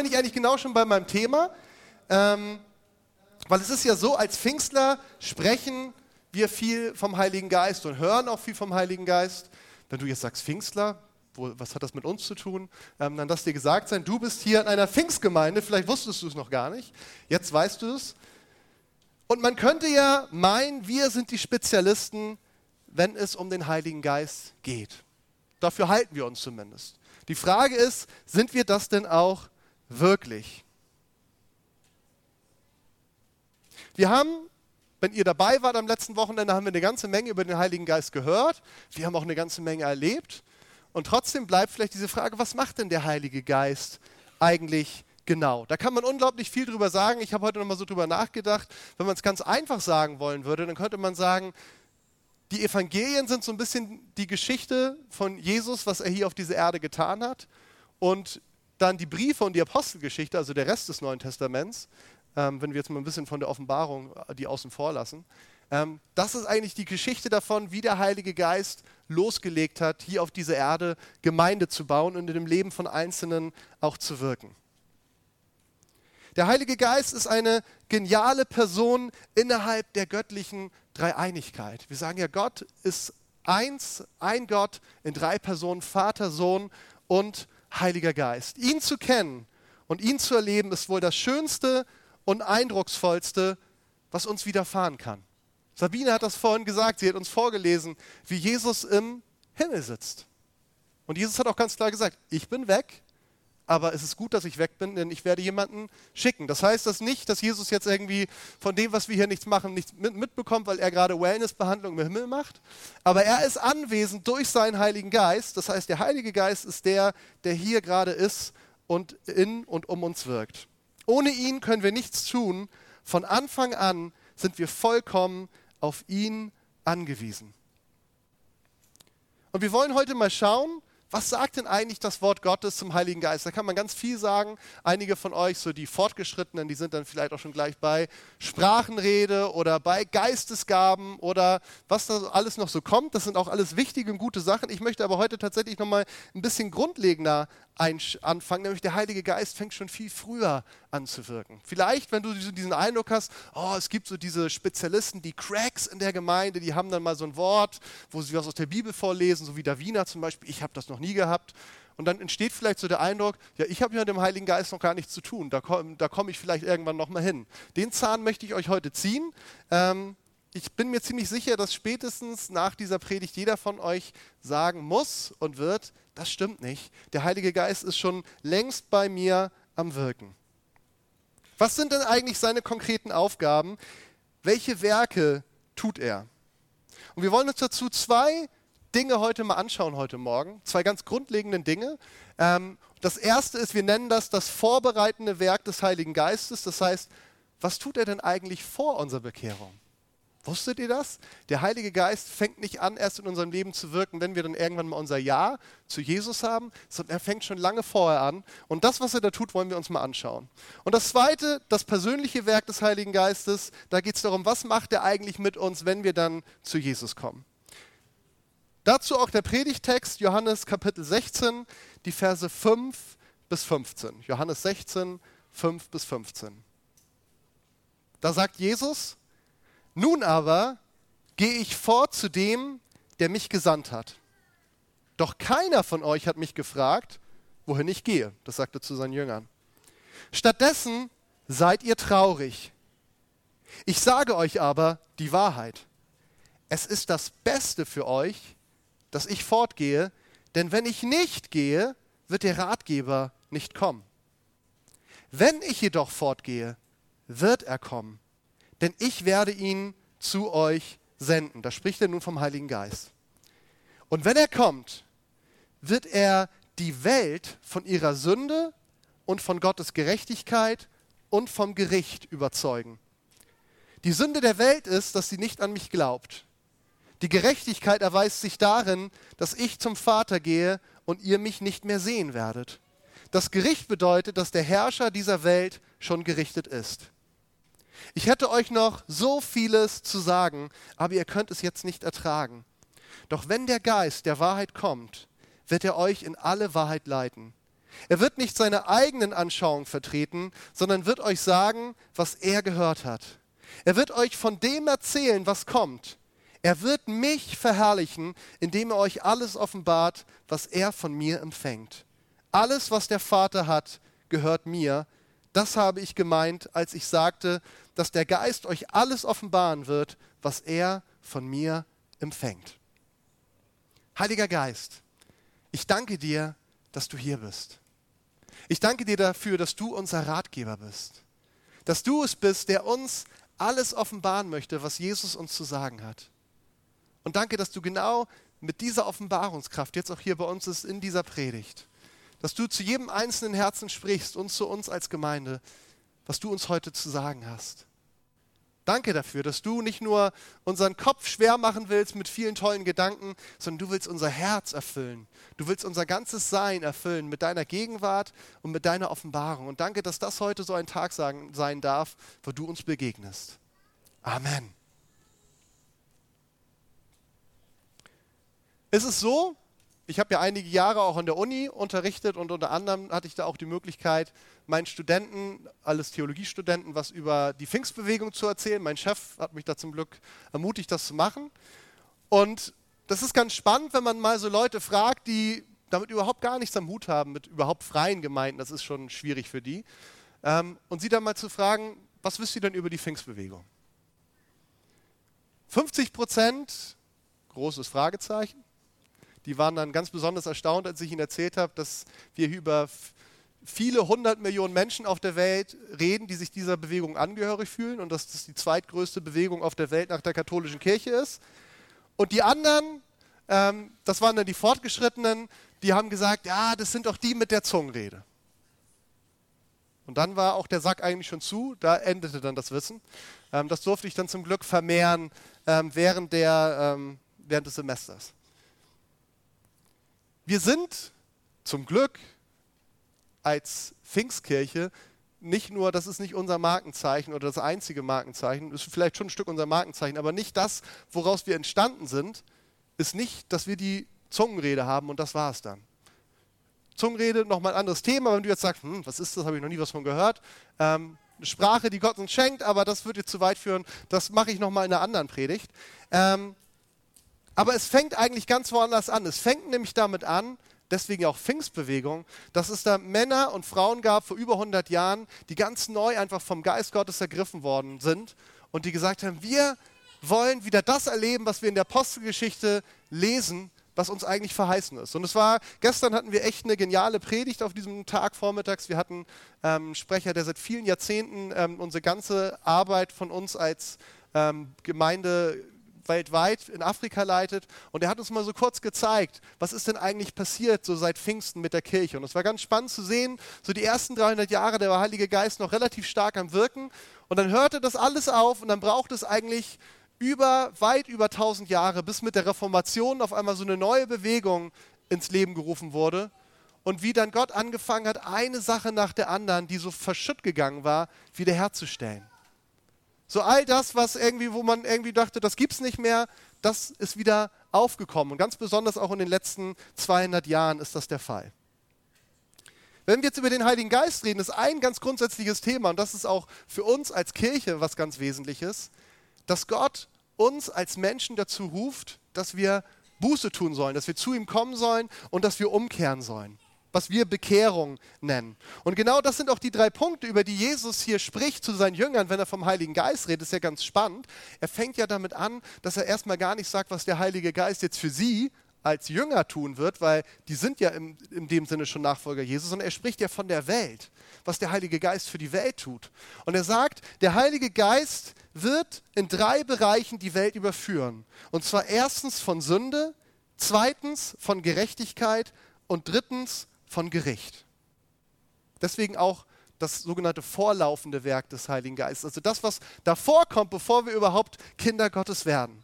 bin ich eigentlich genau schon bei meinem Thema, ähm, weil es ist ja so, als Pfingstler sprechen wir viel vom Heiligen Geist und hören auch viel vom Heiligen Geist. Wenn du jetzt sagst Pfingstler, wo, was hat das mit uns zu tun? Ähm, dann lass dir gesagt sein, du bist hier in einer Pfingstgemeinde, vielleicht wusstest du es noch gar nicht, jetzt weißt du es. Und man könnte ja meinen, wir sind die Spezialisten, wenn es um den Heiligen Geist geht. Dafür halten wir uns zumindest. Die Frage ist, sind wir das denn auch wirklich? Wir haben, wenn ihr dabei wart am letzten Wochenende, haben wir eine ganze Menge über den Heiligen Geist gehört. Wir haben auch eine ganze Menge erlebt. Und trotzdem bleibt vielleicht diese Frage, was macht denn der Heilige Geist eigentlich genau? Da kann man unglaublich viel drüber sagen. Ich habe heute nochmal so drüber nachgedacht. Wenn man es ganz einfach sagen wollen würde, dann könnte man sagen, die Evangelien sind so ein bisschen die Geschichte von Jesus, was er hier auf dieser Erde getan hat. Und dann die Briefe und die Apostelgeschichte, also der Rest des Neuen Testaments, ähm, wenn wir jetzt mal ein bisschen von der Offenbarung äh, die außen vor lassen. Ähm, das ist eigentlich die Geschichte davon, wie der Heilige Geist losgelegt hat, hier auf dieser Erde Gemeinde zu bauen und in dem Leben von Einzelnen auch zu wirken. Der Heilige Geist ist eine geniale Person innerhalb der göttlichen Dreieinigkeit. Wir sagen ja, Gott ist eins, ein Gott in drei Personen, Vater, Sohn und Heiliger Geist. Ihn zu kennen und ihn zu erleben, ist wohl das Schönste und Eindrucksvollste, was uns widerfahren kann. Sabine hat das vorhin gesagt, sie hat uns vorgelesen, wie Jesus im Himmel sitzt. Und Jesus hat auch ganz klar gesagt, ich bin weg, aber es ist gut, dass ich weg bin, denn ich werde jemanden schicken. Das heißt das nicht, dass Jesus jetzt irgendwie von dem, was wir hier nichts machen, nichts mitbekommt, weil er gerade Wellnessbehandlung im Himmel macht. Aber er ist anwesend durch seinen Heiligen Geist. Das heißt, der Heilige Geist ist der, der hier gerade ist und in und um uns wirkt. Ohne ihn können wir nichts tun. Von Anfang an sind wir vollkommen auf ihn angewiesen. Und wir wollen heute mal schauen, was sagt denn eigentlich das Wort Gottes zum Heiligen Geist? Da kann man ganz viel sagen. Einige von euch, so die Fortgeschrittenen, die sind dann vielleicht auch schon gleich bei Sprachenrede oder bei Geistesgaben oder was da alles noch so kommt. Das sind auch alles wichtige und gute Sachen. Ich möchte aber heute tatsächlich nochmal ein bisschen grundlegender anfangen, nämlich der Heilige Geist fängt schon viel früher an zu wirken. Vielleicht, wenn du diesen Eindruck hast, oh, es gibt so diese Spezialisten, die Cracks in der Gemeinde, die haben dann mal so ein Wort, wo sie was aus der Bibel vorlesen, so wie Davina zum Beispiel, ich habe das noch nie gehabt. Und dann entsteht vielleicht so der Eindruck, ja, ich habe ja mit dem Heiligen Geist noch gar nichts zu tun, da komme komm ich vielleicht irgendwann noch mal hin. Den Zahn möchte ich euch heute ziehen. Ähm, ich bin mir ziemlich sicher, dass spätestens nach dieser Predigt jeder von euch sagen muss und wird, das stimmt nicht. Der Heilige Geist ist schon längst bei mir am Wirken. Was sind denn eigentlich seine konkreten Aufgaben? Welche Werke tut er? Und wir wollen uns dazu zwei Dinge heute mal anschauen, heute Morgen. Zwei ganz grundlegende Dinge. Ähm, das erste ist, wir nennen das das vorbereitende Werk des Heiligen Geistes. Das heißt, was tut er denn eigentlich vor unserer Bekehrung? Wusstet ihr das? Der Heilige Geist fängt nicht an, erst in unserem Leben zu wirken, wenn wir dann irgendwann mal unser Ja zu Jesus haben, sondern er fängt schon lange vorher an. Und das, was er da tut, wollen wir uns mal anschauen. Und das Zweite, das persönliche Werk des Heiligen Geistes, da geht es darum, was macht er eigentlich mit uns, wenn wir dann zu Jesus kommen. Dazu auch der Predigtext, Johannes Kapitel 16, die Verse 5 bis 15. Johannes 16, 5 bis 15. Da sagt Jesus, nun aber gehe ich fort zu dem, der mich gesandt hat. Doch keiner von euch hat mich gefragt, wohin ich gehe. Das sagte er zu seinen Jüngern. Stattdessen seid ihr traurig. Ich sage euch aber die Wahrheit. Es ist das Beste für euch, dass ich fortgehe, denn wenn ich nicht gehe, wird der Ratgeber nicht kommen. Wenn ich jedoch fortgehe, wird er kommen denn ich werde ihn zu euch senden. Da spricht er nun vom Heiligen Geist. Und wenn er kommt, wird er die Welt von ihrer Sünde und von Gottes Gerechtigkeit und vom Gericht überzeugen. Die Sünde der Welt ist, dass sie nicht an mich glaubt. Die Gerechtigkeit erweist sich darin, dass ich zum Vater gehe und ihr mich nicht mehr sehen werdet. Das Gericht bedeutet, dass der Herrscher dieser Welt schon gerichtet ist. Ich hätte euch noch so vieles zu sagen, aber ihr könnt es jetzt nicht ertragen. Doch wenn der Geist der Wahrheit kommt, wird er euch in alle Wahrheit leiten. Er wird nicht seine eigenen Anschauungen vertreten, sondern wird euch sagen, was er gehört hat. Er wird euch von dem erzählen, was kommt. Er wird mich verherrlichen, indem er euch alles offenbart, was er von mir empfängt. Alles, was der Vater hat, gehört mir. Das habe ich gemeint, als ich sagte, dass der Geist euch alles offenbaren wird, was er von mir empfängt. Heiliger Geist, ich danke dir, dass du hier bist. Ich danke dir dafür, dass du unser Ratgeber bist. Dass du es bist, der uns alles offenbaren möchte, was Jesus uns zu sagen hat. Und danke, dass du genau mit dieser Offenbarungskraft jetzt auch hier bei uns ist in dieser Predigt, dass du zu jedem einzelnen Herzen sprichst und zu uns als Gemeinde, was du uns heute zu sagen hast. Danke dafür, dass du nicht nur unseren Kopf schwer machen willst mit vielen tollen Gedanken, sondern du willst unser Herz erfüllen. Du willst unser ganzes Sein erfüllen mit deiner Gegenwart und mit deiner Offenbarung. Und danke, dass das heute so ein Tag sein darf, wo du uns begegnest. Amen. Ist es so, ich habe ja einige Jahre auch an der Uni unterrichtet und unter anderem hatte ich da auch die Möglichkeit, meinen Studenten, alles Theologiestudenten, was über die Pfingstbewegung zu erzählen. Mein Chef hat mich da zum Glück ermutigt, das zu machen. Und das ist ganz spannend, wenn man mal so Leute fragt, die damit überhaupt gar nichts am Hut haben, mit überhaupt freien Gemeinden, das ist schon schwierig für die. Ähm, und sie dann mal zu fragen, was wisst ihr denn über die Pfingstbewegung? 50 Prozent, großes Fragezeichen, die waren dann ganz besonders erstaunt, als ich ihnen erzählt habe, dass wir über viele hundert Millionen Menschen auf der Welt reden, die sich dieser Bewegung angehörig fühlen und dass das die zweitgrößte Bewegung auf der Welt nach der katholischen Kirche ist. Und die anderen, ähm, das waren dann die Fortgeschrittenen, die haben gesagt, ja, das sind doch die mit der Zungenrede. Und dann war auch der Sack eigentlich schon zu, da endete dann das Wissen. Ähm, das durfte ich dann zum Glück vermehren ähm, während, der, ähm, während des Semesters. Wir sind zum Glück als Pfingstkirche nicht nur, das ist nicht unser Markenzeichen oder das einzige Markenzeichen, ist vielleicht schon ein Stück unser Markenzeichen, aber nicht das, woraus wir entstanden sind, ist nicht, dass wir die Zungenrede haben und das war es dann. Zungenrede, nochmal ein anderes Thema, wenn du jetzt sagst, hm, was ist das, habe ich noch nie was von gehört. Ähm, eine Sprache, die Gott uns schenkt, aber das würde jetzt zu weit führen, das mache ich nochmal in einer anderen Predigt. Ähm, aber es fängt eigentlich ganz woanders an. Es fängt nämlich damit an, deswegen auch Pfingstbewegung, dass es da Männer und Frauen gab vor über 100 Jahren, die ganz neu einfach vom Geist Gottes ergriffen worden sind und die gesagt haben, wir wollen wieder das erleben, was wir in der Apostelgeschichte lesen, was uns eigentlich verheißen ist. Und es war, gestern hatten wir echt eine geniale Predigt auf diesem Tag vormittags. Wir hatten ähm, einen Sprecher, der seit vielen Jahrzehnten ähm, unsere ganze Arbeit von uns als ähm, Gemeinde weltweit in Afrika leitet. Und er hat uns mal so kurz gezeigt, was ist denn eigentlich passiert so seit Pfingsten mit der Kirche. Und es war ganz spannend zu sehen, so die ersten 300 Jahre, der Heilige Geist noch relativ stark am Wirken. Und dann hörte das alles auf und dann braucht es eigentlich über, weit über 1000 Jahre, bis mit der Reformation auf einmal so eine neue Bewegung ins Leben gerufen wurde. Und wie dann Gott angefangen hat, eine Sache nach der anderen, die so verschütt gegangen war, wiederherzustellen. So all das, was irgendwie, wo man irgendwie dachte, das gibt es nicht mehr, das ist wieder aufgekommen. Und ganz besonders auch in den letzten 200 Jahren ist das der Fall. Wenn wir jetzt über den Heiligen Geist reden, ist ein ganz grundsätzliches Thema, und das ist auch für uns als Kirche was ganz Wesentliches, dass Gott uns als Menschen dazu ruft, dass wir Buße tun sollen, dass wir zu ihm kommen sollen und dass wir umkehren sollen was wir Bekehrung nennen. Und genau das sind auch die drei Punkte, über die Jesus hier spricht zu seinen Jüngern, wenn er vom Heiligen Geist redet. Ist ja ganz spannend. Er fängt ja damit an, dass er erstmal gar nicht sagt, was der Heilige Geist jetzt für sie als Jünger tun wird, weil die sind ja im, in dem Sinne schon Nachfolger Jesus, sondern er spricht ja von der Welt, was der Heilige Geist für die Welt tut. Und er sagt, der Heilige Geist wird in drei Bereichen die Welt überführen. Und zwar erstens von Sünde, zweitens von Gerechtigkeit und drittens von Gericht. Deswegen auch das sogenannte vorlaufende Werk des Heiligen Geistes. Also das, was davor kommt, bevor wir überhaupt Kinder Gottes werden.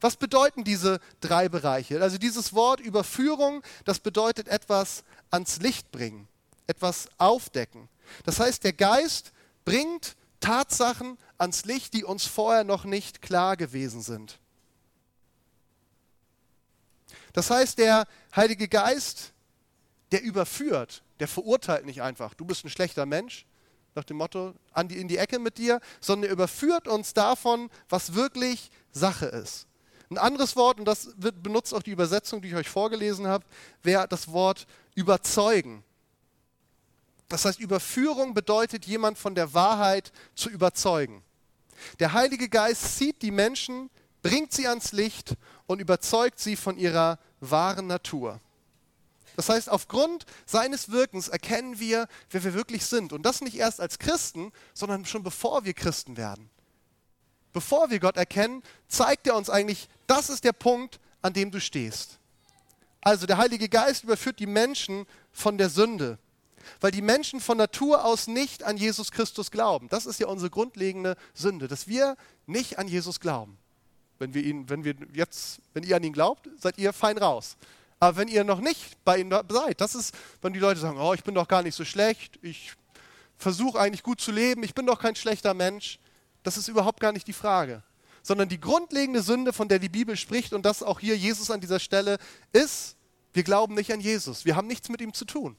Was bedeuten diese drei Bereiche? Also dieses Wort Überführung, das bedeutet etwas ans Licht bringen, etwas aufdecken. Das heißt, der Geist bringt Tatsachen ans Licht, die uns vorher noch nicht klar gewesen sind. Das heißt, der Heilige Geist der überführt, Der verurteilt nicht einfach, du bist ein schlechter Mensch, nach dem Motto, an die, in die Ecke mit dir, sondern er überführt uns davon, was wirklich Sache ist. Ein anderes Wort, und das wird, benutzt auch die Übersetzung, die ich euch vorgelesen habe, wäre das Wort überzeugen. Das heißt, Überführung bedeutet, jemand von der Wahrheit zu überzeugen. Der Heilige Geist zieht die Menschen, bringt sie ans Licht und überzeugt sie von ihrer wahren Natur. Das heißt, aufgrund seines Wirkens erkennen wir, wer wir wirklich sind. Und das nicht erst als Christen, sondern schon bevor wir Christen werden. Bevor wir Gott erkennen, zeigt er uns eigentlich, das ist der Punkt, an dem du stehst. Also der Heilige Geist überführt die Menschen von der Sünde, weil die Menschen von Natur aus nicht an Jesus Christus glauben. Das ist ja unsere grundlegende Sünde, dass wir nicht an Jesus glauben. Wenn wir ihn, wenn wir jetzt, wenn ihr an ihn glaubt, seid ihr fein raus. Aber wenn ihr noch nicht bei ihm seid, das ist, wenn die Leute sagen, oh, ich bin doch gar nicht so schlecht, ich versuche eigentlich gut zu leben, ich bin doch kein schlechter Mensch, das ist überhaupt gar nicht die Frage. Sondern die grundlegende Sünde, von der die Bibel spricht und das auch hier Jesus an dieser Stelle ist, wir glauben nicht an Jesus. Wir haben nichts mit ihm zu tun.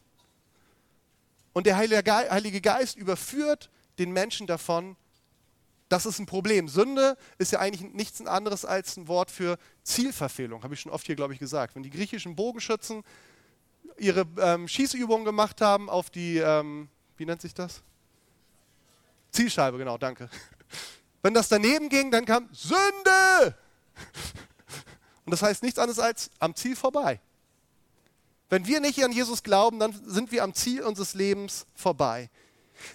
Und der Heilige Geist überführt den Menschen davon, das ist ein Problem. Sünde ist ja eigentlich nichts anderes als ein Wort für Zielverfehlung, habe ich schon oft hier, glaube ich, gesagt. Wenn die griechischen Bogenschützen ihre ähm, Schießübungen gemacht haben auf die, ähm, wie nennt sich das? Zielscheibe, genau, danke. Wenn das daneben ging, dann kam Sünde! Und das heißt nichts anderes als am Ziel vorbei. Wenn wir nicht an Jesus glauben, dann sind wir am Ziel unseres Lebens vorbei.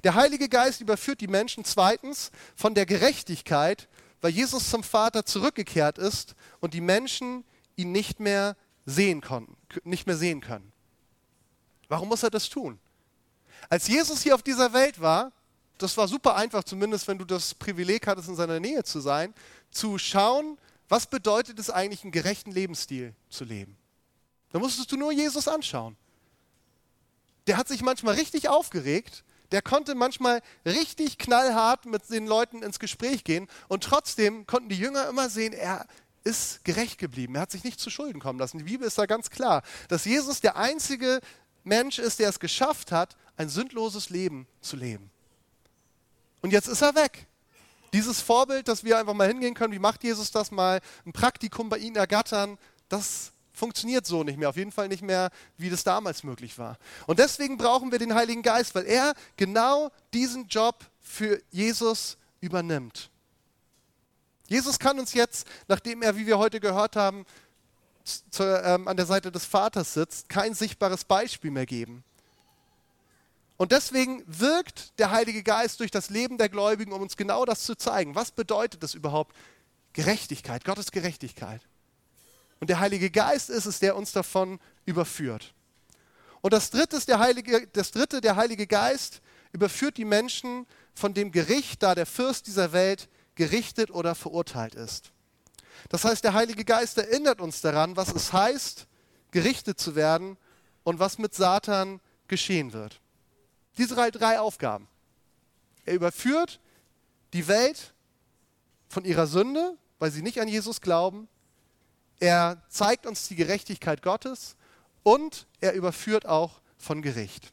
Der Heilige Geist überführt die Menschen zweitens von der Gerechtigkeit, weil Jesus zum Vater zurückgekehrt ist und die Menschen ihn nicht mehr sehen konnten, nicht mehr sehen können. Warum muss er das tun? Als Jesus hier auf dieser Welt war, das war super einfach, zumindest wenn du das Privileg hattest, in seiner Nähe zu sein, zu schauen, was bedeutet es eigentlich, einen gerechten Lebensstil zu leben. Da musstest du nur Jesus anschauen. Der hat sich manchmal richtig aufgeregt, der konnte manchmal richtig knallhart mit den Leuten ins Gespräch gehen und trotzdem konnten die Jünger immer sehen, er ist gerecht geblieben. Er hat sich nicht zu Schulden kommen lassen. Die Bibel ist da ganz klar, dass Jesus der einzige Mensch ist, der es geschafft hat, ein sündloses Leben zu leben. Und jetzt ist er weg. Dieses Vorbild, dass wir einfach mal hingehen können, wie macht Jesus das mal, ein Praktikum bei ihnen ergattern, das funktioniert so nicht mehr, auf jeden Fall nicht mehr, wie das damals möglich war. Und deswegen brauchen wir den Heiligen Geist, weil er genau diesen Job für Jesus übernimmt. Jesus kann uns jetzt, nachdem er, wie wir heute gehört haben, zu, ähm, an der Seite des Vaters sitzt, kein sichtbares Beispiel mehr geben. Und deswegen wirkt der Heilige Geist durch das Leben der Gläubigen, um uns genau das zu zeigen. Was bedeutet es überhaupt? Gerechtigkeit, Gottes Gerechtigkeit. Und der Heilige Geist ist es, der uns davon überführt. Und das dritte, ist der Heilige, das dritte, der Heilige Geist überführt die Menschen von dem Gericht, da der Fürst dieser Welt gerichtet oder verurteilt ist. Das heißt, der Heilige Geist erinnert uns daran, was es heißt, gerichtet zu werden und was mit Satan geschehen wird. Diese drei, drei Aufgaben. Er überführt die Welt von ihrer Sünde, weil sie nicht an Jesus glauben. Er zeigt uns die Gerechtigkeit Gottes und er überführt auch von Gericht.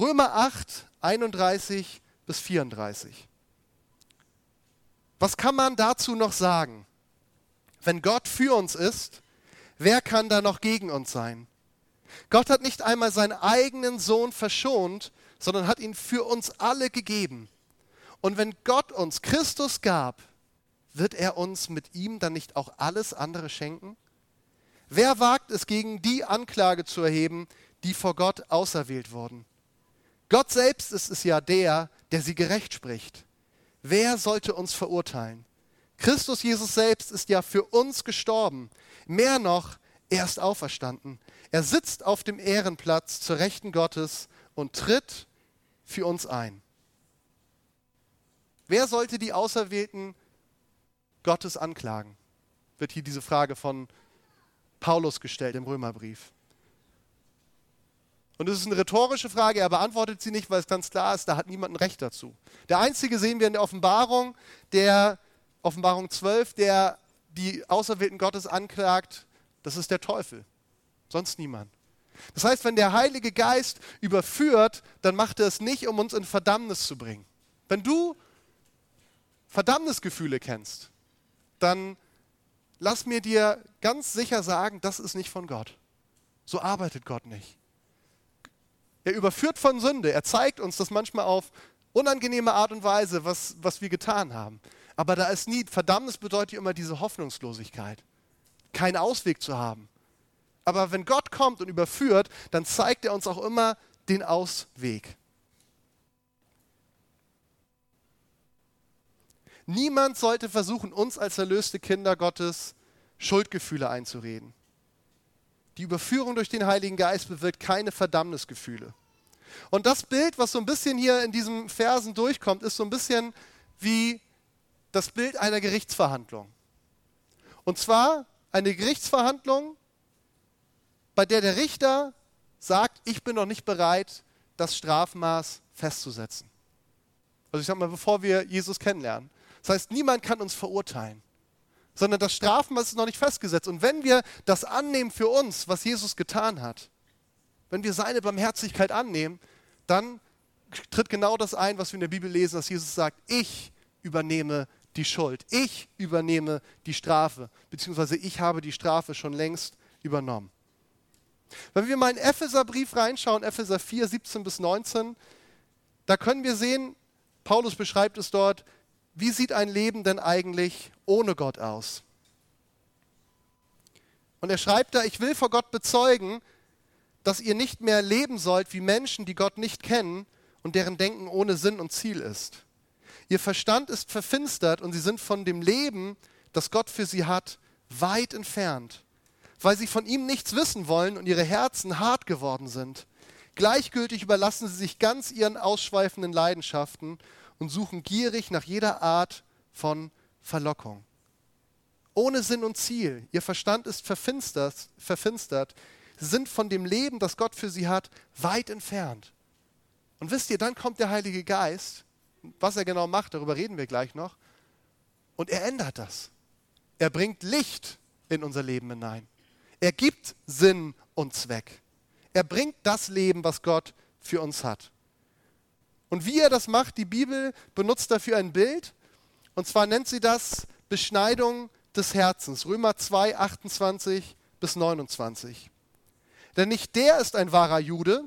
Römer 8, 31 bis 34. Was kann man dazu noch sagen? Wenn Gott für uns ist, wer kann da noch gegen uns sein? Gott hat nicht einmal seinen eigenen Sohn verschont, sondern hat ihn für uns alle gegeben. Und wenn Gott uns Christus gab, wird er uns mit ihm dann nicht auch alles andere schenken? Wer wagt es, gegen die Anklage zu erheben, die vor Gott auserwählt wurden? Gott selbst ist es ja der, der sie gerecht spricht. Wer sollte uns verurteilen? Christus Jesus selbst ist ja für uns gestorben. Mehr noch, er ist auferstanden. Er sitzt auf dem Ehrenplatz zur Rechten Gottes und tritt für uns ein. Wer sollte die Auserwählten Gottes anklagen? Wird hier diese Frage von Paulus gestellt im Römerbrief. Und es ist eine rhetorische Frage, er beantwortet sie nicht, weil es ganz klar ist, da hat niemand ein Recht dazu. Der einzige sehen wir in der Offenbarung, der Offenbarung 12, der die Auserwählten Gottes anklagt, das ist der Teufel. Sonst niemand. Das heißt, wenn der Heilige Geist überführt, dann macht er es nicht, um uns in Verdammnis zu bringen. Wenn du Verdammnisgefühle kennst, dann lass mir dir ganz sicher sagen, das ist nicht von Gott. So arbeitet Gott nicht. Er überführt von Sünde. Er zeigt uns das manchmal auf unangenehme Art und Weise, was, was wir getan haben. Aber da ist nie, Verdammnis bedeutet immer diese Hoffnungslosigkeit, keinen Ausweg zu haben. Aber wenn Gott kommt und überführt, dann zeigt er uns auch immer den Ausweg. Niemand sollte versuchen, uns als erlöste Kinder Gottes Schuldgefühle einzureden. Die Überführung durch den Heiligen Geist bewirkt keine Verdammnisgefühle. Und das Bild, was so ein bisschen hier in diesen Versen durchkommt, ist so ein bisschen wie das Bild einer Gerichtsverhandlung. Und zwar eine Gerichtsverhandlung, bei der der Richter sagt, ich bin noch nicht bereit, das Strafmaß festzusetzen. Also ich sage mal, bevor wir Jesus kennenlernen. Das heißt, niemand kann uns verurteilen, sondern das Strafmaß ist noch nicht festgesetzt. Und wenn wir das annehmen für uns, was Jesus getan hat, wenn wir seine Barmherzigkeit annehmen, dann tritt genau das ein, was wir in der Bibel lesen, dass Jesus sagt, ich übernehme die Schuld, ich übernehme die Strafe, beziehungsweise ich habe die Strafe schon längst übernommen. Wenn wir mal in Epheserbrief reinschauen, Epheser 4, 17 bis 19, da können wir sehen, Paulus beschreibt es dort, wie sieht ein Leben denn eigentlich ohne Gott aus? Und er schreibt da, ich will vor Gott bezeugen, dass ihr nicht mehr leben sollt wie Menschen, die Gott nicht kennen und deren Denken ohne Sinn und Ziel ist. Ihr Verstand ist verfinstert und sie sind von dem Leben, das Gott für sie hat, weit entfernt, weil sie von ihm nichts wissen wollen und ihre Herzen hart geworden sind. Gleichgültig überlassen sie sich ganz ihren ausschweifenden Leidenschaften und suchen gierig nach jeder Art von Verlockung. Ohne Sinn und Ziel. Ihr Verstand ist verfinstert, verfinstert. Sind von dem Leben, das Gott für sie hat, weit entfernt. Und wisst ihr, dann kommt der Heilige Geist. Was er genau macht, darüber reden wir gleich noch. Und er ändert das. Er bringt Licht in unser Leben hinein. Er gibt Sinn und Zweck. Er bringt das Leben, was Gott für uns hat. Und wie er das macht, die Bibel benutzt dafür ein Bild. Und zwar nennt sie das Beschneidung des Herzens. Römer 2, 28 bis 29. Denn nicht der ist ein wahrer Jude,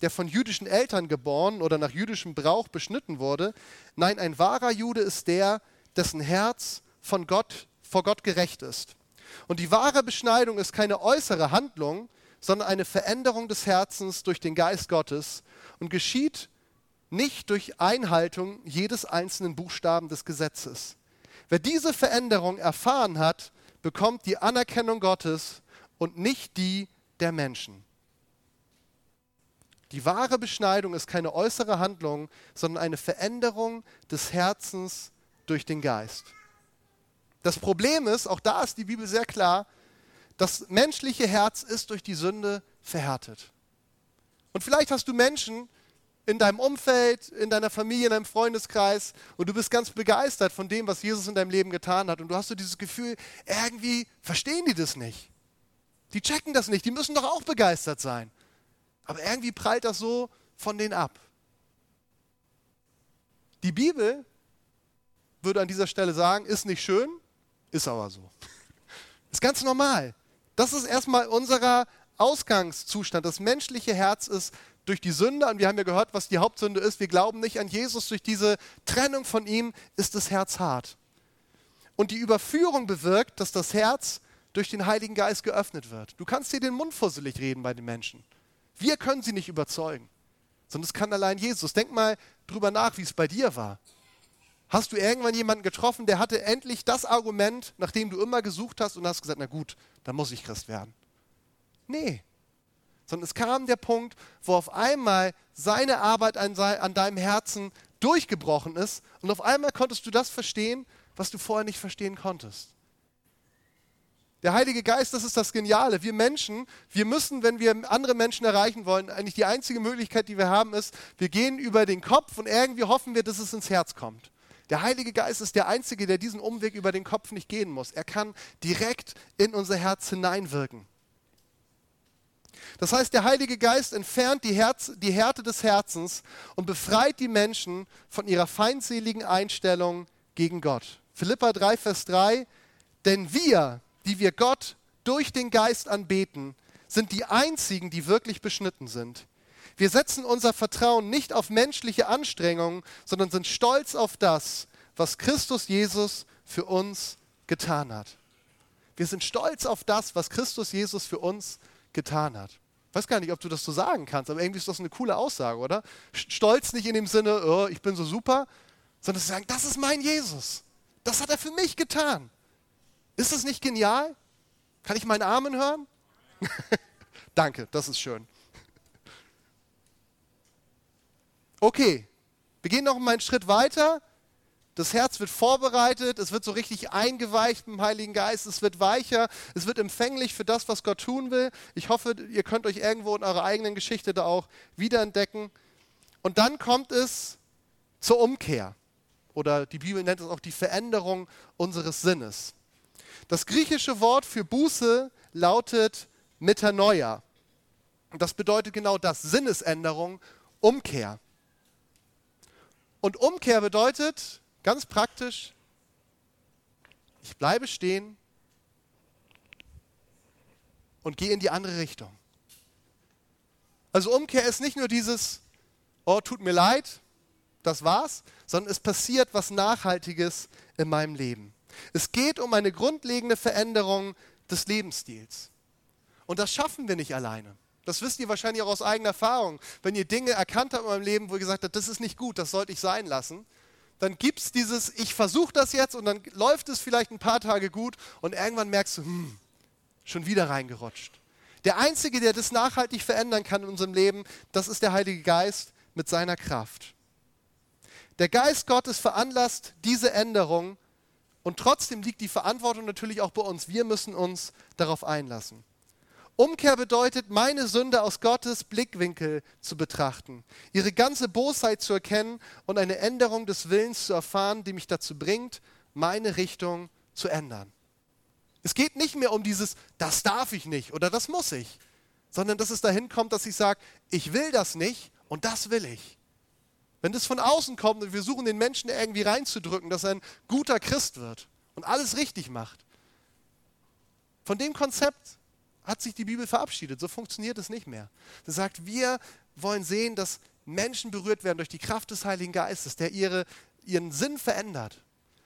der von jüdischen Eltern geboren oder nach jüdischem Brauch beschnitten wurde. Nein, ein wahrer Jude ist der, dessen Herz von Gott, vor Gott gerecht ist. Und die wahre Beschneidung ist keine äußere Handlung, sondern eine Veränderung des Herzens durch den Geist Gottes und geschieht nicht durch Einhaltung jedes einzelnen Buchstaben des Gesetzes. Wer diese Veränderung erfahren hat, bekommt die Anerkennung Gottes und nicht die der Menschen. Die wahre Beschneidung ist keine äußere Handlung, sondern eine Veränderung des Herzens durch den Geist. Das Problem ist, auch da ist die Bibel sehr klar, das menschliche Herz ist durch die Sünde verhärtet. Und vielleicht hast du Menschen, in deinem Umfeld, in deiner Familie, in deinem Freundeskreis und du bist ganz begeistert von dem, was Jesus in deinem Leben getan hat und du hast so dieses Gefühl, irgendwie verstehen die das nicht. Die checken das nicht, die müssen doch auch begeistert sein. Aber irgendwie prallt das so von denen ab. Die Bibel würde an dieser Stelle sagen, ist nicht schön, ist aber so. Ist ganz normal. Das ist erstmal unser Ausgangszustand. Das menschliche Herz ist durch die Sünde, und wir haben ja gehört, was die Hauptsünde ist, wir glauben nicht an Jesus, durch diese Trennung von ihm ist das Herz hart. Und die Überführung bewirkt, dass das Herz durch den Heiligen Geist geöffnet wird. Du kannst dir den Mund fusselig reden bei den Menschen. Wir können sie nicht überzeugen, sondern es kann allein Jesus. Denk mal drüber nach, wie es bei dir war. Hast du irgendwann jemanden getroffen, der hatte endlich das Argument, nach dem du immer gesucht hast und hast gesagt, na gut, dann muss ich Christ werden. Nee, sondern es kam der Punkt, wo auf einmal seine Arbeit an, an deinem Herzen durchgebrochen ist und auf einmal konntest du das verstehen, was du vorher nicht verstehen konntest. Der Heilige Geist, das ist das Geniale. Wir Menschen, wir müssen, wenn wir andere Menschen erreichen wollen, eigentlich die einzige Möglichkeit, die wir haben, ist, wir gehen über den Kopf und irgendwie hoffen wir, dass es ins Herz kommt. Der Heilige Geist ist der Einzige, der diesen Umweg über den Kopf nicht gehen muss. Er kann direkt in unser Herz hineinwirken. Das heißt, der Heilige Geist entfernt die, Herz, die Härte des Herzens und befreit die Menschen von ihrer feindseligen Einstellung gegen Gott. Philippa 3, Vers 3, denn wir, die wir Gott durch den Geist anbeten, sind die einzigen, die wirklich beschnitten sind. Wir setzen unser Vertrauen nicht auf menschliche Anstrengungen, sondern sind stolz auf das, was Christus Jesus für uns getan hat. Wir sind stolz auf das, was Christus Jesus für uns getan hat. Ich weiß gar nicht, ob du das so sagen kannst, aber irgendwie ist das eine coole Aussage, oder? Stolz nicht in dem Sinne, oh, ich bin so super, sondern zu sagen, das ist mein Jesus. Das hat er für mich getan. Ist das nicht genial? Kann ich meinen Armen hören? Danke, das ist schön. Okay, wir gehen noch einen Schritt weiter. Das Herz wird vorbereitet, es wird so richtig eingeweicht im Heiligen Geist, es wird weicher, es wird empfänglich für das, was Gott tun will. Ich hoffe, ihr könnt euch irgendwo in eurer eigenen Geschichte da auch wiederentdecken. Und dann kommt es zur Umkehr. Oder die Bibel nennt es auch die Veränderung unseres Sinnes. Das griechische Wort für Buße lautet Metanoia. Und das bedeutet genau das, Sinnesänderung, Umkehr. Und Umkehr bedeutet, Ganz praktisch, ich bleibe stehen und gehe in die andere Richtung. Also Umkehr ist nicht nur dieses, oh, tut mir leid, das war's, sondern es passiert was Nachhaltiges in meinem Leben. Es geht um eine grundlegende Veränderung des Lebensstils. Und das schaffen wir nicht alleine. Das wisst ihr wahrscheinlich auch aus eigener Erfahrung. Wenn ihr Dinge erkannt habt in meinem Leben, wo ihr gesagt habt, das ist nicht gut, das sollte ich sein lassen, dann gibt es dieses, ich versuche das jetzt und dann läuft es vielleicht ein paar Tage gut und irgendwann merkst du, hm, schon wieder reingerutscht. Der Einzige, der das nachhaltig verändern kann in unserem Leben, das ist der Heilige Geist mit seiner Kraft. Der Geist Gottes veranlasst diese Änderung und trotzdem liegt die Verantwortung natürlich auch bei uns. Wir müssen uns darauf einlassen. Umkehr bedeutet, meine Sünde aus Gottes Blickwinkel zu betrachten, ihre ganze Bosheit zu erkennen und eine Änderung des Willens zu erfahren, die mich dazu bringt, meine Richtung zu ändern. Es geht nicht mehr um dieses, das darf ich nicht oder das muss ich, sondern dass es dahin kommt, dass ich sage, ich will das nicht und das will ich. Wenn das von außen kommt und wir suchen den Menschen irgendwie reinzudrücken, dass er ein guter Christ wird und alles richtig macht, von dem Konzept hat sich die Bibel verabschiedet. So funktioniert es nicht mehr. Sie sagt, wir wollen sehen, dass Menschen berührt werden durch die Kraft des Heiligen Geistes, der ihre, ihren Sinn verändert.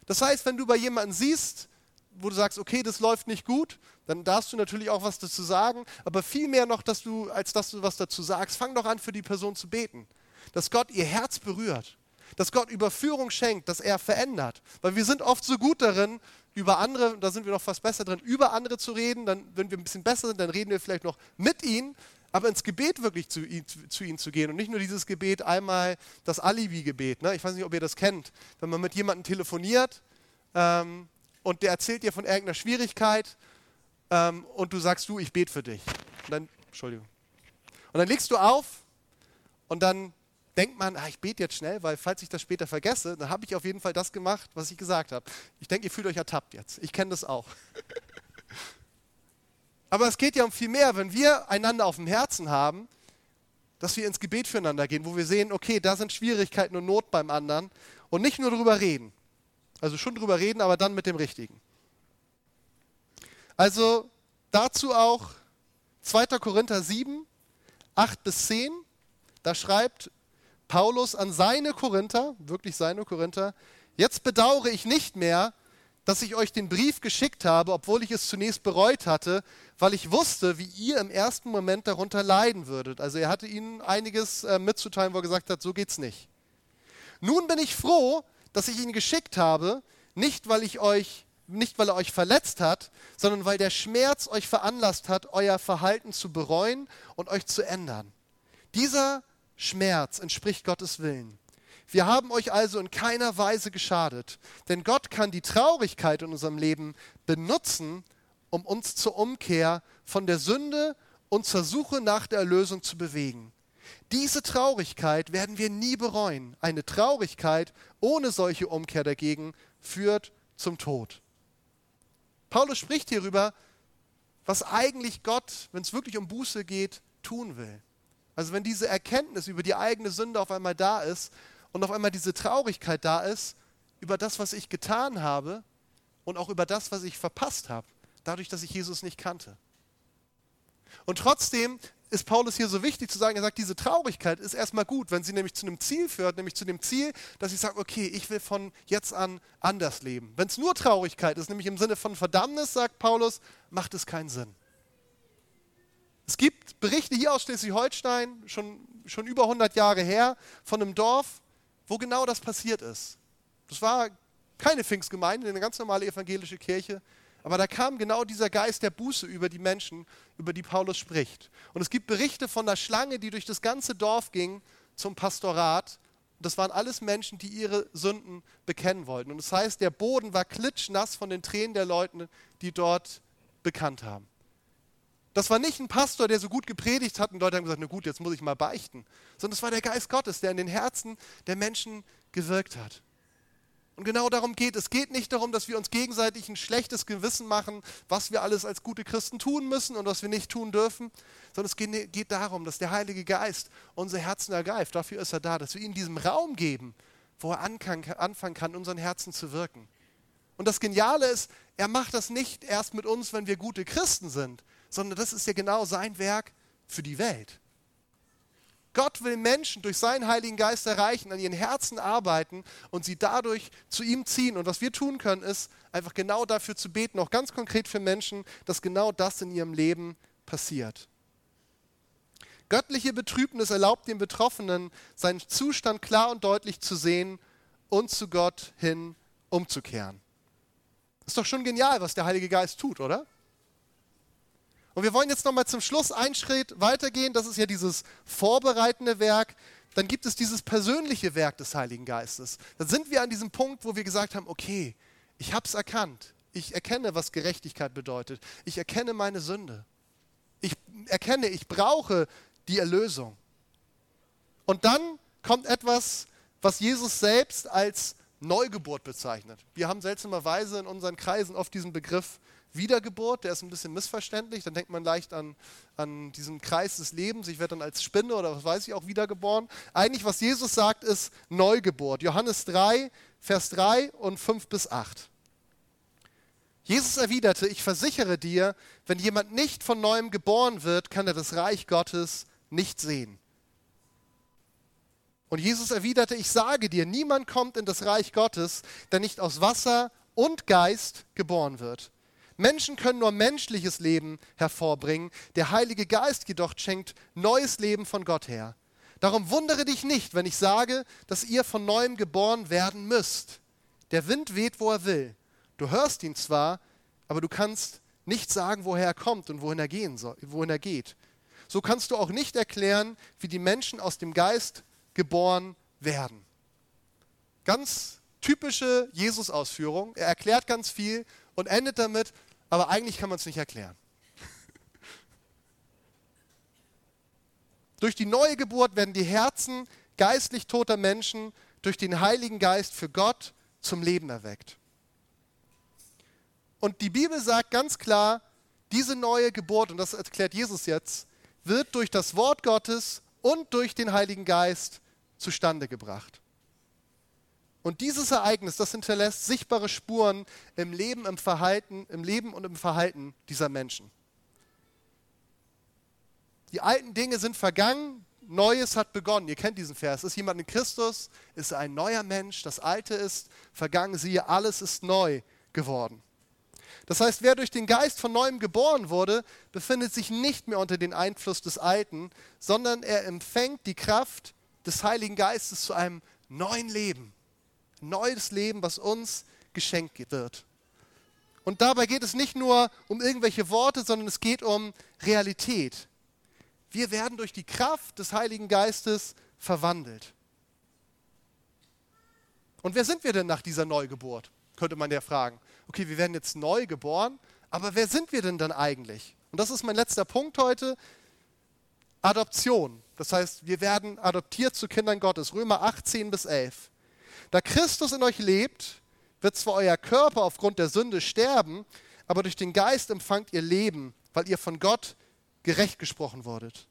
Das heißt, wenn du bei jemandem siehst, wo du sagst, okay, das läuft nicht gut, dann darfst du natürlich auch was dazu sagen, aber viel mehr noch, dass du, als dass du was dazu sagst, fang doch an, für die Person zu beten. Dass Gott ihr Herz berührt, dass Gott Überführung schenkt, dass er verändert. Weil wir sind oft so gut darin, über andere, da sind wir noch fast besser drin, über andere zu reden. Dann, wenn wir ein bisschen besser sind, dann reden wir vielleicht noch mit ihnen, aber ins Gebet wirklich zu, ihnen zu gehen und nicht nur dieses Gebet einmal das Alibi-Gebet. Ne? Ich weiß nicht, ob ihr das kennt. Wenn man mit jemandem telefoniert ähm, und der erzählt dir von irgendeiner Schwierigkeit ähm, und du sagst, du, ich bete für dich. Und dann, Entschuldigung. Und dann legst du auf und dann denkt man, ah, ich bete jetzt schnell, weil falls ich das später vergesse, dann habe ich auf jeden Fall das gemacht, was ich gesagt habe. Ich denke, ihr fühlt euch ertappt jetzt. Ich kenne das auch. Aber es geht ja um viel mehr, wenn wir einander auf dem Herzen haben, dass wir ins Gebet füreinander gehen, wo wir sehen, okay, da sind Schwierigkeiten und Not beim anderen und nicht nur darüber reden. Also schon darüber reden, aber dann mit dem Richtigen. Also dazu auch 2. Korinther 7, 8 bis 10. Da schreibt Paulus an seine Korinther, wirklich seine Korinther, jetzt bedauere ich nicht mehr, dass ich euch den Brief geschickt habe, obwohl ich es zunächst bereut hatte, weil ich wusste, wie ihr im ersten Moment darunter leiden würdet. Also er hatte ihnen einiges äh, mitzuteilen, wo er gesagt hat, so geht's nicht. Nun bin ich froh, dass ich ihn geschickt habe, nicht weil ich euch nicht weil er euch verletzt hat, sondern weil der Schmerz euch veranlasst hat, euer Verhalten zu bereuen und euch zu ändern. Dieser Schmerz entspricht Gottes Willen. Wir haben euch also in keiner Weise geschadet, denn Gott kann die Traurigkeit in unserem Leben benutzen, um uns zur Umkehr von der Sünde und zur Suche nach der Erlösung zu bewegen. Diese Traurigkeit werden wir nie bereuen. Eine Traurigkeit ohne solche Umkehr dagegen führt zum Tod. Paulus spricht hierüber, was eigentlich Gott, wenn es wirklich um Buße geht, tun will. Also wenn diese Erkenntnis über die eigene Sünde auf einmal da ist und auf einmal diese Traurigkeit da ist über das, was ich getan habe und auch über das, was ich verpasst habe, dadurch, dass ich Jesus nicht kannte. Und trotzdem ist Paulus hier so wichtig zu sagen, er sagt, diese Traurigkeit ist erstmal gut, wenn sie nämlich zu einem Ziel führt, nämlich zu dem Ziel, dass ich sage, okay, ich will von jetzt an anders leben. Wenn es nur Traurigkeit ist, nämlich im Sinne von Verdammnis, sagt Paulus, macht es keinen Sinn. Es gibt Berichte hier aus Schleswig-Holstein, schon, schon über 100 Jahre her, von einem Dorf, wo genau das passiert ist. Das war keine Pfingstgemeinde, eine ganz normale evangelische Kirche. Aber da kam genau dieser Geist der Buße über die Menschen, über die Paulus spricht. Und es gibt Berichte von der Schlange, die durch das ganze Dorf ging zum Pastorat. Das waren alles Menschen, die ihre Sünden bekennen wollten. Und das heißt, der Boden war klitschnass von den Tränen der Leute, die dort bekannt haben. Das war nicht ein Pastor, der so gut gepredigt hat und Leute haben gesagt, na gut, jetzt muss ich mal beichten. Sondern es war der Geist Gottes, der in den Herzen der Menschen gewirkt hat. Und genau darum geht es. Es geht nicht darum, dass wir uns gegenseitig ein schlechtes Gewissen machen, was wir alles als gute Christen tun müssen und was wir nicht tun dürfen, sondern es geht darum, dass der Heilige Geist unsere Herzen ergreift. Dafür ist er da, dass wir ihm diesen Raum geben, wo er anfangen kann, unseren Herzen zu wirken. Und das Geniale ist, er macht das nicht erst mit uns, wenn wir gute Christen sind, sondern das ist ja genau sein Werk für die Welt. Gott will Menschen durch seinen Heiligen Geist erreichen, an ihren Herzen arbeiten und sie dadurch zu ihm ziehen. Und was wir tun können, ist einfach genau dafür zu beten, auch ganz konkret für Menschen, dass genau das in ihrem Leben passiert. Göttliche Betrübnis erlaubt den Betroffenen, seinen Zustand klar und deutlich zu sehen und zu Gott hin umzukehren. Ist doch schon genial, was der Heilige Geist tut, oder? Und wir wollen jetzt nochmal zum Schluss einen Schritt weitergehen. Das ist ja dieses vorbereitende Werk. Dann gibt es dieses persönliche Werk des Heiligen Geistes. Dann sind wir an diesem Punkt, wo wir gesagt haben, okay, ich habe es erkannt. Ich erkenne, was Gerechtigkeit bedeutet. Ich erkenne meine Sünde. Ich erkenne, ich brauche die Erlösung. Und dann kommt etwas, was Jesus selbst als Neugeburt bezeichnet. Wir haben seltsamerweise in unseren Kreisen oft diesen Begriff Wiedergeburt, der ist ein bisschen missverständlich. Dann denkt man leicht an, an diesen Kreis des Lebens. Ich werde dann als Spinne oder was weiß ich auch wiedergeboren. Eigentlich, was Jesus sagt, ist Neugeburt. Johannes 3, Vers 3 und 5 bis 8. Jesus erwiderte, ich versichere dir, wenn jemand nicht von neuem geboren wird, kann er das Reich Gottes nicht sehen. Und Jesus erwiderte, ich sage dir, niemand kommt in das Reich Gottes, der nicht aus Wasser und Geist geboren wird. Menschen können nur menschliches Leben hervorbringen, der Heilige Geist jedoch schenkt neues Leben von Gott her. Darum wundere dich nicht, wenn ich sage, dass ihr von neuem geboren werden müsst. Der Wind weht, wo er will. Du hörst ihn zwar, aber du kannst nicht sagen, woher er kommt und wohin er, gehen soll, wohin er geht. So kannst du auch nicht erklären, wie die Menschen aus dem Geist geboren werden. Ganz typische Jesus-Ausführung. Er erklärt ganz viel und endet damit, aber eigentlich kann man es nicht erklären. durch die neue Geburt werden die Herzen geistlich toter Menschen durch den Heiligen Geist für Gott zum Leben erweckt. Und die Bibel sagt ganz klar, diese neue Geburt, und das erklärt Jesus jetzt, wird durch das Wort Gottes und durch den Heiligen Geist zustande gebracht. Und dieses Ereignis, das hinterlässt sichtbare Spuren im Leben, im Verhalten, im Leben und im Verhalten dieser Menschen. Die alten Dinge sind vergangen, Neues hat begonnen. Ihr kennt diesen Vers. Ist jemand in Christus, ist ein neuer Mensch. Das Alte ist vergangen, siehe, alles ist neu geworden. Das heißt, wer durch den Geist von neuem geboren wurde, befindet sich nicht mehr unter den Einfluss des Alten, sondern er empfängt die Kraft des Heiligen Geistes zu einem neuen Leben neues Leben, was uns geschenkt wird. Und dabei geht es nicht nur um irgendwelche Worte, sondern es geht um Realität. Wir werden durch die Kraft des Heiligen Geistes verwandelt. Und wer sind wir denn nach dieser Neugeburt? Könnte man ja fragen. Okay, wir werden jetzt neu geboren, aber wer sind wir denn dann eigentlich? Und das ist mein letzter Punkt heute. Adoption. Das heißt, wir werden adoptiert zu Kindern Gottes. Römer 18 bis 11. Da Christus in euch lebt, wird zwar euer Körper aufgrund der Sünde sterben, aber durch den Geist empfangt ihr Leben, weil ihr von Gott gerecht gesprochen wurdet.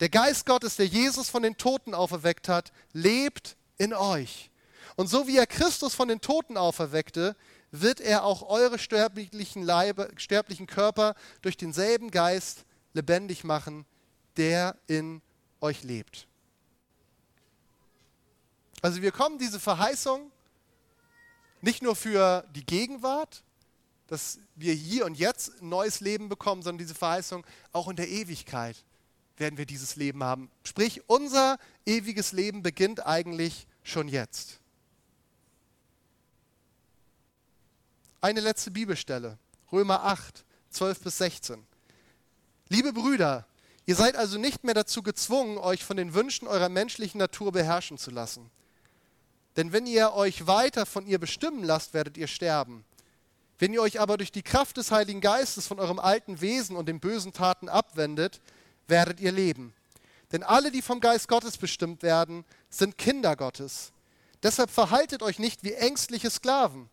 Der Geist Gottes, der Jesus von den Toten auferweckt hat, lebt in euch. Und so wie er Christus von den Toten auferweckte, wird er auch eure sterblichen, Leibe, sterblichen Körper durch denselben Geist lebendig machen, der in euch lebt. Also wir kommen diese Verheißung nicht nur für die Gegenwart, dass wir hier und jetzt ein neues Leben bekommen, sondern diese Verheißung auch in der Ewigkeit werden wir dieses Leben haben. Sprich, unser ewiges Leben beginnt eigentlich schon jetzt. Eine letzte Bibelstelle, Römer 8, 12 bis 16. Liebe Brüder, ihr seid also nicht mehr dazu gezwungen, euch von den Wünschen eurer menschlichen Natur beherrschen zu lassen. Denn wenn ihr euch weiter von ihr bestimmen lasst, werdet ihr sterben. Wenn ihr euch aber durch die Kraft des Heiligen Geistes von eurem alten Wesen und den bösen Taten abwendet, werdet ihr leben. Denn alle, die vom Geist Gottes bestimmt werden, sind Kinder Gottes. Deshalb verhaltet euch nicht wie ängstliche Sklaven.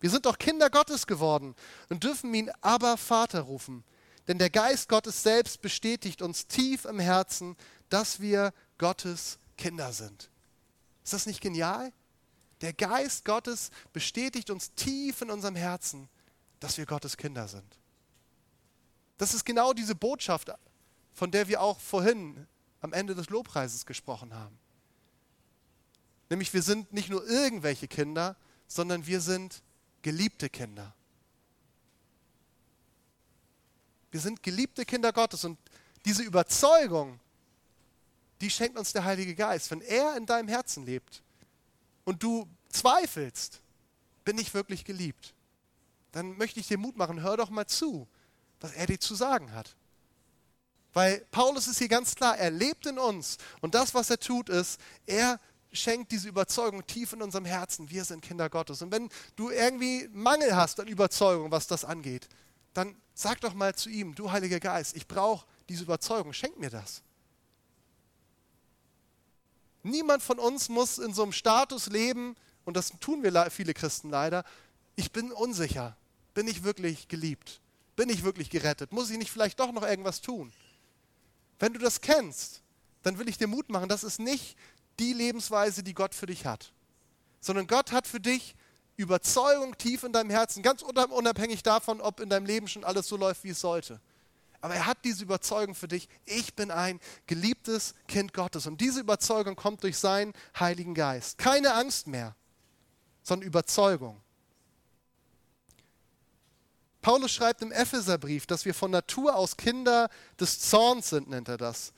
Wir sind doch Kinder Gottes geworden und dürfen ihn aber Vater rufen. Denn der Geist Gottes selbst bestätigt uns tief im Herzen, dass wir Gottes Kinder sind. Ist das nicht genial? Der Geist Gottes bestätigt uns tief in unserem Herzen, dass wir Gottes Kinder sind. Das ist genau diese Botschaft, von der wir auch vorhin am Ende des Lobpreises gesprochen haben. Nämlich wir sind nicht nur irgendwelche Kinder, sondern wir sind geliebte Kinder. Wir sind geliebte Kinder Gottes und diese Überzeugung, die schenkt uns der Heilige Geist. Wenn er in deinem Herzen lebt und du zweifelst, bin ich wirklich geliebt, dann möchte ich dir Mut machen, hör doch mal zu, was er dir zu sagen hat. Weil Paulus ist hier ganz klar, er lebt in uns und das, was er tut, ist, er schenkt diese Überzeugung tief in unserem Herzen, wir sind Kinder Gottes. Und wenn du irgendwie Mangel hast an Überzeugung, was das angeht, dann sag doch mal zu ihm, du Heiliger Geist, ich brauche diese Überzeugung, schenk mir das. Niemand von uns muss in so einem Status leben, und das tun wir viele Christen leider, ich bin unsicher, bin ich wirklich geliebt, bin ich wirklich gerettet, muss ich nicht vielleicht doch noch irgendwas tun? Wenn du das kennst, dann will ich dir Mut machen, das ist nicht die Lebensweise, die Gott für dich hat, sondern Gott hat für dich Überzeugung tief in deinem Herzen, ganz unabhängig davon, ob in deinem Leben schon alles so läuft, wie es sollte. Aber er hat diese Überzeugung für dich, ich bin ein geliebtes Kind Gottes. Und diese Überzeugung kommt durch seinen Heiligen Geist. Keine Angst mehr, sondern Überzeugung. Paulus schreibt im Epheserbrief, dass wir von Natur aus Kinder des Zorns sind, nennt er das.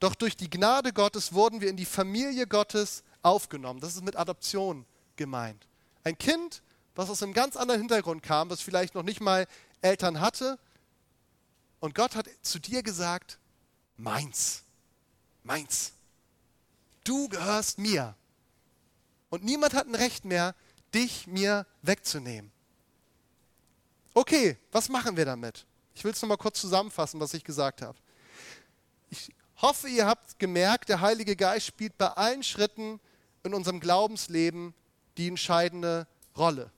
Doch durch die Gnade Gottes wurden wir in die Familie Gottes aufgenommen. Das ist mit Adoption gemeint. Ein Kind, was aus einem ganz anderen Hintergrund kam, was vielleicht noch nicht mal Eltern hatte. Und Gott hat zu dir gesagt, meins, meins. Du gehörst mir. Und niemand hat ein Recht mehr, dich mir wegzunehmen. Okay, was machen wir damit? Ich will es nochmal kurz zusammenfassen, was ich gesagt habe. Ich hoffe, ihr habt gemerkt, der Heilige Geist spielt bei allen Schritten in unserem Glaubensleben die entscheidende Rolle.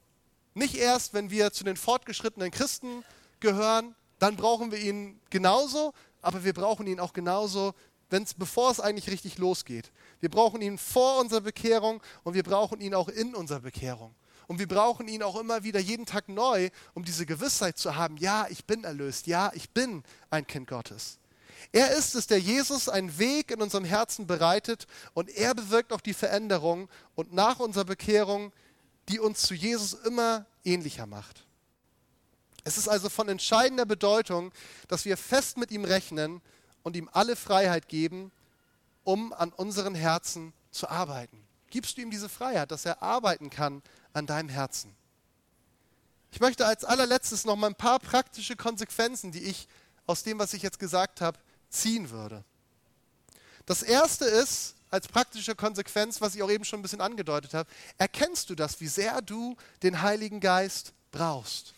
Nicht erst, wenn wir zu den fortgeschrittenen Christen gehören, dann brauchen wir ihn genauso, aber wir brauchen ihn auch genauso, wenn's, bevor es eigentlich richtig losgeht. Wir brauchen ihn vor unserer Bekehrung und wir brauchen ihn auch in unserer Bekehrung. Und wir brauchen ihn auch immer wieder jeden Tag neu, um diese Gewissheit zu haben, ja, ich bin erlöst, ja, ich bin ein Kind Gottes. Er ist es, der Jesus einen Weg in unserem Herzen bereitet und er bewirkt auch die Veränderung und nach unserer Bekehrung, die uns zu Jesus immer ähnlicher macht. Es ist also von entscheidender Bedeutung, dass wir fest mit ihm rechnen und ihm alle Freiheit geben, um an unseren Herzen zu arbeiten. Gibst du ihm diese Freiheit, dass er arbeiten kann an deinem Herzen. Ich möchte als allerletztes noch mal ein paar praktische Konsequenzen, die ich aus dem, was ich jetzt gesagt habe, ziehen würde. Das erste ist, als praktische Konsequenz, was ich auch eben schon ein bisschen angedeutet habe, erkennst du das, wie sehr du den Heiligen Geist brauchst.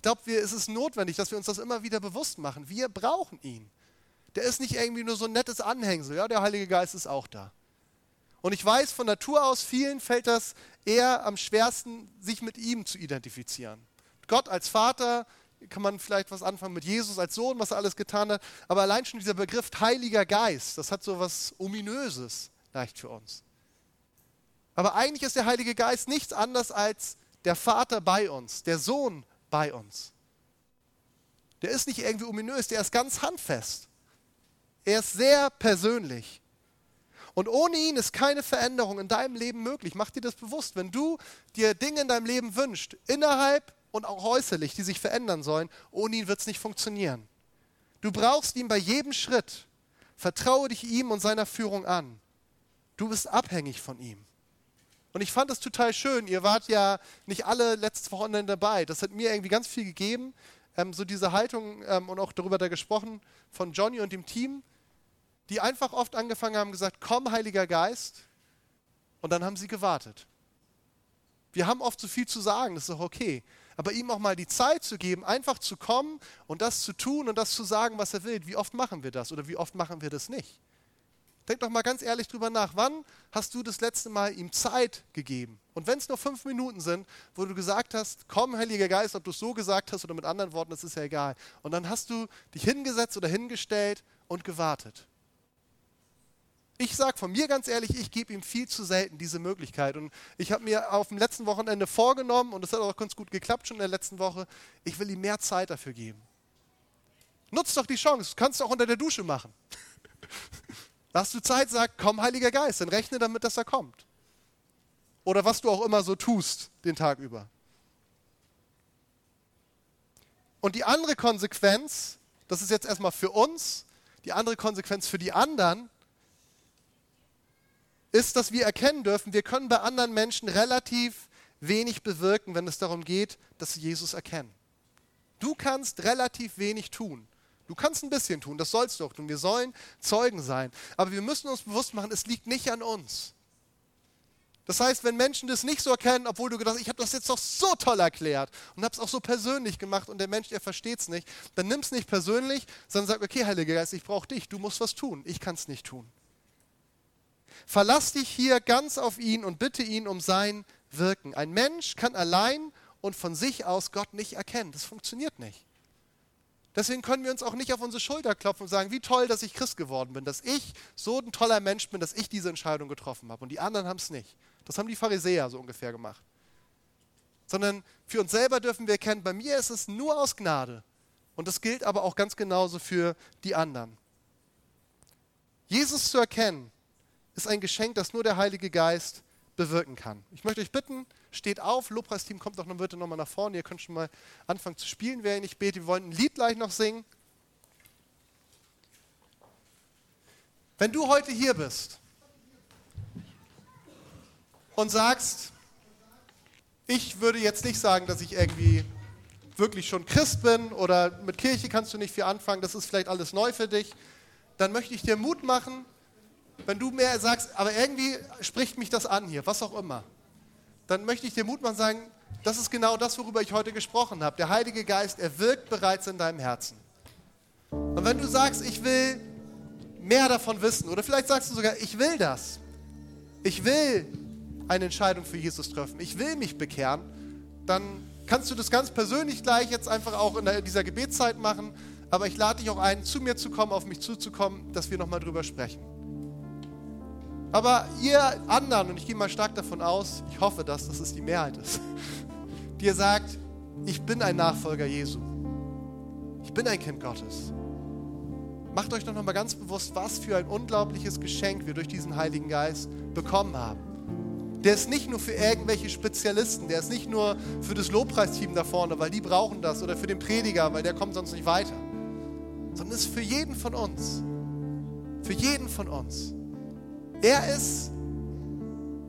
Ich glaube, es ist notwendig, dass wir uns das immer wieder bewusst machen. Wir brauchen ihn. Der ist nicht irgendwie nur so ein nettes Anhängsel. Ja, der Heilige Geist ist auch da. Und ich weiß, von Natur aus vielen fällt das eher am schwersten, sich mit ihm zu identifizieren. Gott als Vater, kann man vielleicht was anfangen mit Jesus als Sohn, was er alles getan hat. Aber allein schon dieser Begriff Heiliger Geist, das hat so was Ominöses leicht für uns. Aber eigentlich ist der Heilige Geist nichts anderes als der Vater bei uns, der Sohn bei uns. Der ist nicht irgendwie ominös, der ist ganz handfest. Er ist sehr persönlich. Und ohne ihn ist keine Veränderung in deinem Leben möglich. Mach dir das bewusst. Wenn du dir Dinge in deinem Leben wünschst, innerhalb und auch äußerlich, die sich verändern sollen, ohne ihn wird es nicht funktionieren. Du brauchst ihn bei jedem Schritt. Vertraue dich ihm und seiner Führung an. Du bist abhängig von ihm. Und ich fand das total schön. Ihr wart ja nicht alle letztes Wochenende dabei. Das hat mir irgendwie ganz viel gegeben. Ähm, so diese Haltung ähm, und auch darüber da gesprochen von Johnny und dem Team die einfach oft angefangen haben, gesagt, komm, Heiliger Geist. Und dann haben sie gewartet. Wir haben oft so viel zu sagen, das ist auch okay. Aber ihm auch mal die Zeit zu geben, einfach zu kommen und das zu tun und das zu sagen, was er will. Wie oft machen wir das oder wie oft machen wir das nicht? Denk doch mal ganz ehrlich drüber nach. Wann hast du das letzte Mal ihm Zeit gegeben? Und wenn es nur fünf Minuten sind, wo du gesagt hast, komm, Heiliger Geist, ob du es so gesagt hast oder mit anderen Worten, das ist ja egal. Und dann hast du dich hingesetzt oder hingestellt und gewartet. Ich sage von mir ganz ehrlich, ich gebe ihm viel zu selten diese Möglichkeit. Und ich habe mir auf dem letzten Wochenende vorgenommen, und das hat auch ganz gut geklappt schon in der letzten Woche, ich will ihm mehr Zeit dafür geben. Nutz doch die Chance, du kannst es auch unter der Dusche machen. Hast du Zeit, sag, komm, Heiliger Geist, dann rechne damit, dass er kommt. Oder was du auch immer so tust den Tag über. Und die andere Konsequenz, das ist jetzt erstmal für uns, die andere Konsequenz für die anderen, ist, dass wir erkennen dürfen, wir können bei anderen Menschen relativ wenig bewirken, wenn es darum geht, dass sie Jesus erkennen. Du kannst relativ wenig tun. Du kannst ein bisschen tun, das sollst du auch tun. Wir sollen Zeugen sein. Aber wir müssen uns bewusst machen, es liegt nicht an uns. Das heißt, wenn Menschen das nicht so erkennen, obwohl du gedacht hast, ich habe das jetzt doch so toll erklärt und habe es auch so persönlich gemacht und der Mensch, der versteht es nicht, dann nimm es nicht persönlich, sondern sag, okay, Heiliger Geist, ich brauche dich, du musst was tun, ich kann es nicht tun. Verlass dich hier ganz auf ihn und bitte ihn um sein Wirken. Ein Mensch kann allein und von sich aus Gott nicht erkennen. Das funktioniert nicht. Deswegen können wir uns auch nicht auf unsere Schulter klopfen und sagen, wie toll, dass ich Christ geworden bin, dass ich so ein toller Mensch bin, dass ich diese Entscheidung getroffen habe. Und die anderen haben es nicht. Das haben die Pharisäer so ungefähr gemacht. Sondern für uns selber dürfen wir erkennen, bei mir ist es nur aus Gnade. Und das gilt aber auch ganz genauso für die anderen. Jesus zu erkennen, ist ein Geschenk, das nur der Heilige Geist bewirken kann. Ich möchte euch bitten, steht auf, Lobpreisteam kommt doch noch bitte nochmal nach vorne, ihr könnt schon mal anfangen zu spielen, wer nicht betet. Wir wollen ein Lied gleich noch singen. Wenn du heute hier bist und sagst, ich würde jetzt nicht sagen, dass ich irgendwie wirklich schon Christ bin oder mit Kirche kannst du nicht viel anfangen, das ist vielleicht alles neu für dich, dann möchte ich dir Mut machen, wenn du mehr sagst, aber irgendwie spricht mich das an hier, was auch immer, dann möchte ich dir Mut machen sagen, das ist genau das, worüber ich heute gesprochen habe. Der Heilige Geist, er wirkt bereits in deinem Herzen. Und wenn du sagst, ich will mehr davon wissen, oder vielleicht sagst du sogar, ich will das, ich will eine Entscheidung für Jesus treffen, ich will mich bekehren, dann kannst du das ganz persönlich gleich jetzt einfach auch in dieser Gebetszeit machen. Aber ich lade dich auch ein, zu mir zu kommen, auf mich zuzukommen, dass wir nochmal drüber sprechen. Aber ihr anderen, und ich gehe mal stark davon aus, ich hoffe, dass das ist die Mehrheit ist, die ihr sagt, ich bin ein Nachfolger Jesu. Ich bin ein Kind Gottes. Macht euch doch nochmal ganz bewusst, was für ein unglaubliches Geschenk wir durch diesen Heiligen Geist bekommen haben. Der ist nicht nur für irgendwelche Spezialisten, der ist nicht nur für das Lobpreisteam da vorne, weil die brauchen das, oder für den Prediger, weil der kommt sonst nicht weiter, sondern ist für jeden von uns. Für jeden von uns. Er ist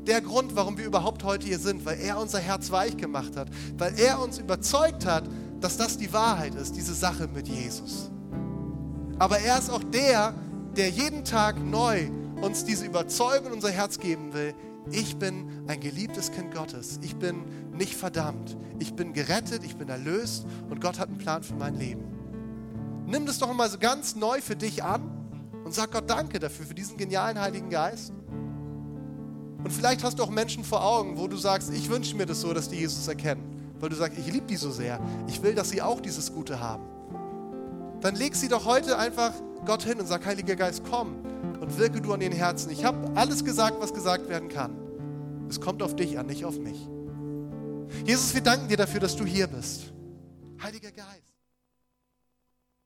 der Grund, warum wir überhaupt heute hier sind, weil er unser Herz weich gemacht hat, weil er uns überzeugt hat, dass das die Wahrheit ist, diese Sache mit Jesus. Aber er ist auch der, der jeden Tag neu uns diese Überzeugung in unser Herz geben will. Ich bin ein geliebtes Kind Gottes. Ich bin nicht verdammt. Ich bin gerettet, ich bin erlöst und Gott hat einen Plan für mein Leben. Nimm das doch mal so ganz neu für dich an und sag Gott Danke dafür, für diesen genialen Heiligen Geist. Und vielleicht hast du auch Menschen vor Augen, wo du sagst, ich wünsche mir das so, dass die Jesus erkennen. weil du sagst, ich liebe die so sehr. Ich will, dass sie auch dieses Gute haben. Dann leg sie doch heute einfach Gott hin und sag, Heiliger Geist, komm und wirke du an den Herzen. Ich habe alles gesagt, was gesagt werden kann. Es kommt auf dich an, nicht auf mich. Jesus, wir danken dir dafür, dass du hier bist. Heiliger Geist.